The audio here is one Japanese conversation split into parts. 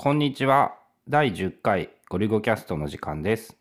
こんにちは。第10回ゴリゴキャストの時間です。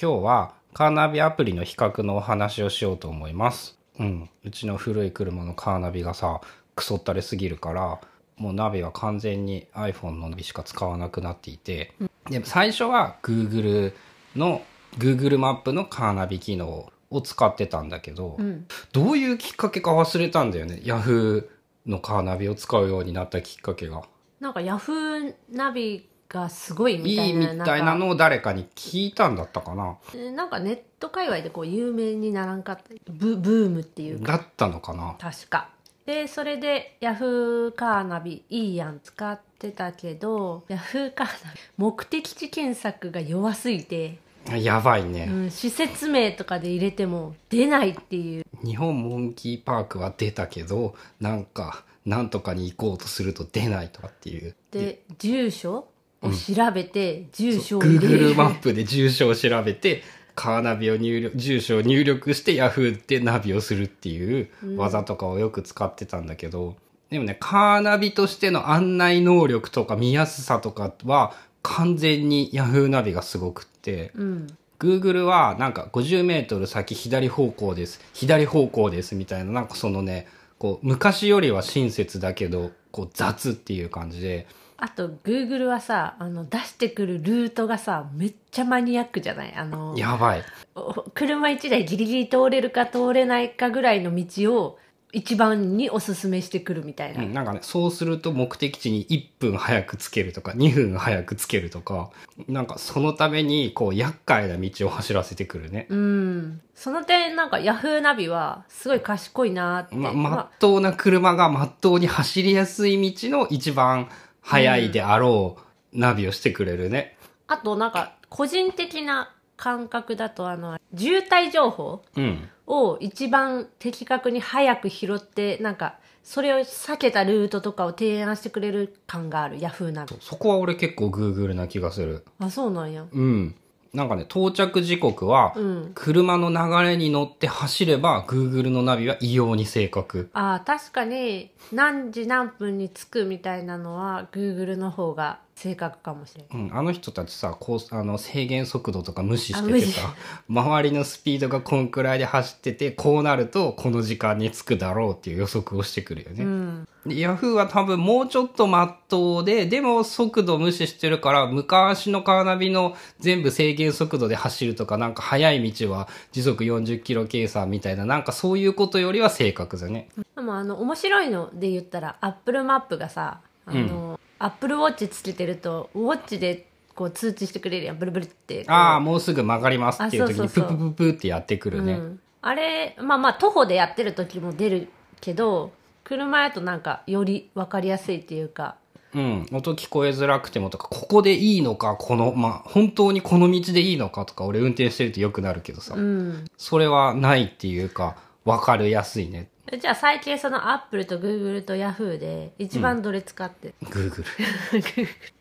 今日はカーナビアプリの比較のお話をしようと思います。うん。うちの古い車のカーナビがさ、クソったれすぎるから、もうナビは完全に iPhone のナビしか使わなくなっていて、で最初は Google の Google マップのカーナビ機能を使ってたんだけど、うん、どういうきっかけか忘れたんだよね。Yahoo のカーナビを使うようになったきっかけが。なんかヤフーナビがすごいみいいたいなみたいなのを誰かに聞いたんだったかな。なんかネット界隈でこう有名にならんかったブブームっていうか。だったのかな。確か。でそれでヤフーカーナビいいやん使ってたけどヤフーカーナビ目的地検索が弱すぎて、やばいうね、ん、施設名とかで入れても出ないっていう。日本モンキーパークは出たけどなんかなんとかに行こうとすると出ないとかっていう。で住所を調べて、住所を入れ Google る。マップで住所を調べてカーナビを入力住所を入力して Yahoo でナビをするっていう技とかをよく使ってたんだけど、でもねカーナビとしての案内能力とか見やすさとかは完全に Yahoo ナビがすごくって、うん、Google はなんか50メートル先左方向です。左方向ですみたいな、なんかそのね、こう昔よりは親切だけど、こう雑っていう感じで、あと Google はさあの出してくるルートがさめっちゃマニアックじゃない？あのやばい。お車1台ギリギリ通れるか通れないかぐらいの道を一番におすすめしてくるみたいな、うん、なんかね、そうすると目的地に1分早くつけるとか、2分早くつけるとか、なんかそのために、こう、厄介な道を走らせてくるね。うんその点なんか Yahoo ナビはすごい賢いなって、ま、ままっとうな車がまっとうに走りやすい道の一番早いであろうナビをしてくれるね。あとなんか個人的な感覚だとあの渋滞情報うん。を一番的確に早く拾ってなんかそれを避けたルートとかを提案してくれる感がある Yahoo ナビそこは俺結構 Google な気がする。あそうなんやうん。なんかね、到着時刻は、うん車の流れに乗って走れば、Google のナビは異様に正確。ああ確かに何時何分に着くみたいなのは Google の方が正確かもしれないうん、あの人たちさ、こう、あの、制限速度とか無視しててさ、周りのスピードがこんくらいで走ってて、こうなると、この時間に着くだろうっていう予測をしてくるよね。うんで Yahoo は多分もうちょっとまっとうで、でも速度無視してるから、昔のカーナビの全部制限速度で走るとか、なんか速い道は時速40キロ計算みたいな、なんかそういうことよりは正確だね。でもあの面白いので言ったら Apple マップがさあの、Apple Watch つけてるとウォッチでこう通知してくれるやん。ブルブルってああ、もうすぐ曲がりますっていう時にププププってやってくるね。うん、あれまあまあ徒歩でやってる時も出るけど車やとなんかより分かりやすいっていうか。うん。音聞こえづらくてもとか、ここでいいのか、この、まあ、本当にこの道でいいのかとか、俺運転してるとよくなるけどさ、うん。それはないっていうか、わかりやすいね。じゃあ最近その Apple と Google と Yahoo で一番どれ使って Google。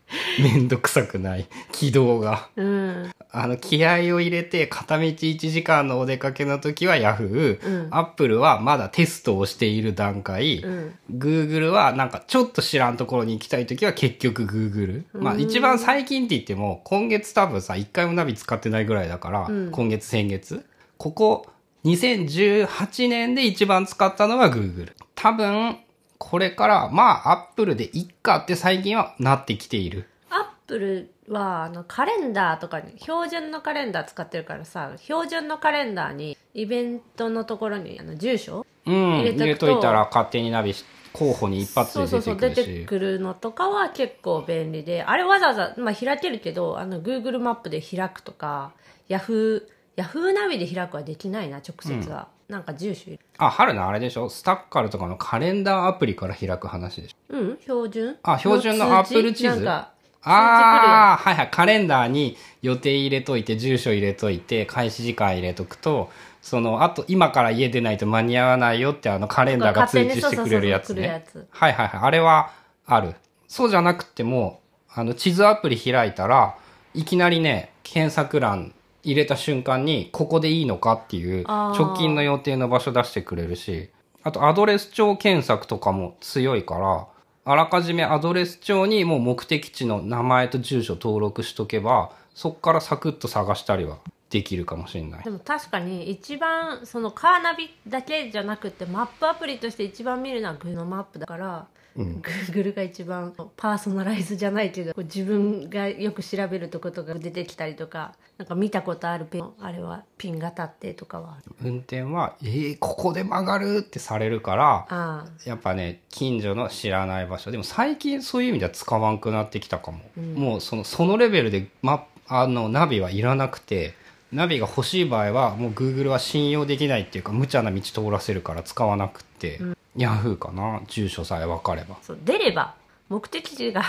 めんどくさくない。起動が。うんあの、気合を入れて、片道1時間のお出かけの時は Yahoo、うん Apple はまだテストをしている段階、うん Google はなんかちょっと知らんところに行きたい時は結局 Google。まあ一番最近って言っても、今月多分さ、一回もナビ使ってないぐらいだから、うん今月先月。ここ、2018年で一番使ったのは Google。多分、これから、まあ Apple でいっかって最近はなってきている。アップルはあのカレンダーとかに標準のカレンダー使ってるからさ標準のカレンダーにイベントのところにあの住所うん、入れといたら勝手にナビし候補に一発そうそうそうで出てくるし。出てくるのとかは結構便利であれわざわざ、まあ、開けるけどあの Google マップで開くとか Yahoo, Yahoo ナビで開くはできないな直接は、なんか住所。あ、春のあれでしょ？スタッカルとかのカレンダーアプリから開く話でしょ？うん標準？あ標準の通知？Apple 地図？なんかああ、はいはい。カレンダーに予定入れといて、住所入れといて、開始時間入れとくと、その、あと、今から家出ないと間に合わないよって、あの、カレンダーが通知してくれるやつね。はいはいはい。あれは、ある。そうじゃなくても、あの、地図アプリ開いたら、いきなりね、検索欄入れた瞬間に、ここでいいのかっていう、直近の予定の場所出してくれるし、あと、アドレス帳検索とかも強いから、あらかじめアドレス帳にもう目的地の名前と住所登録しとけば、そっからサクッと探したりはできるかもしれないで。も確かに一番そのカーナビだけじゃなくてマップアプリとして一番見るのは Google のマップだから、Google が一番パーソナライズじゃないけどこう自分がよく調べるとことが出てきたりとかなんか見たことあるピンあれはピンが立ってとかは運転は、えー、ここで曲がるってされるから、あやっぱね、近所の知らない場所。でも最近そういう意味では使わんくなってきたかも。もうその、そのレベルで、ま、あの、ナビはいらなくて、ナビが欲しい場合は、もう Google は信用できないっていうか、無茶な道通らせるから使わなくって、Yahoo かな。住所さえ分かれば。そう出れば目的地が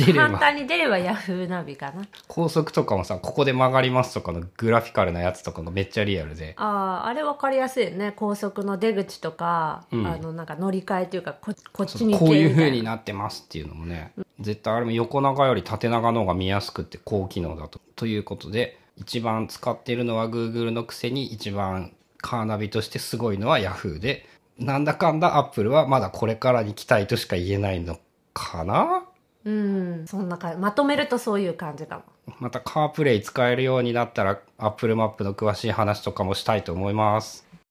簡単に出れば Yahoo ナビかな高速とかもさ、ここで曲がりますとかのグラフィカルなやつとかがめっちゃリアルで。あああれ分かりやすいよね高速の出口とか、うんあのなんか乗り換えというかここっちに行こういうけみたいな風になってますっていうのもね、絶対あれも横長より縦長の方が見やすくって高機能だと。ということで、一番使ってるのは Google のくせに一番カーナビとしてすごいのは Yahoo で、なんだかんだ Apple はまだこれからに期待としか言えないのかな？うんそんな感じまとめるとそういう感じかも。またカープレイ使えるようになったら Apple マップの詳しい話とかもしたいと思います。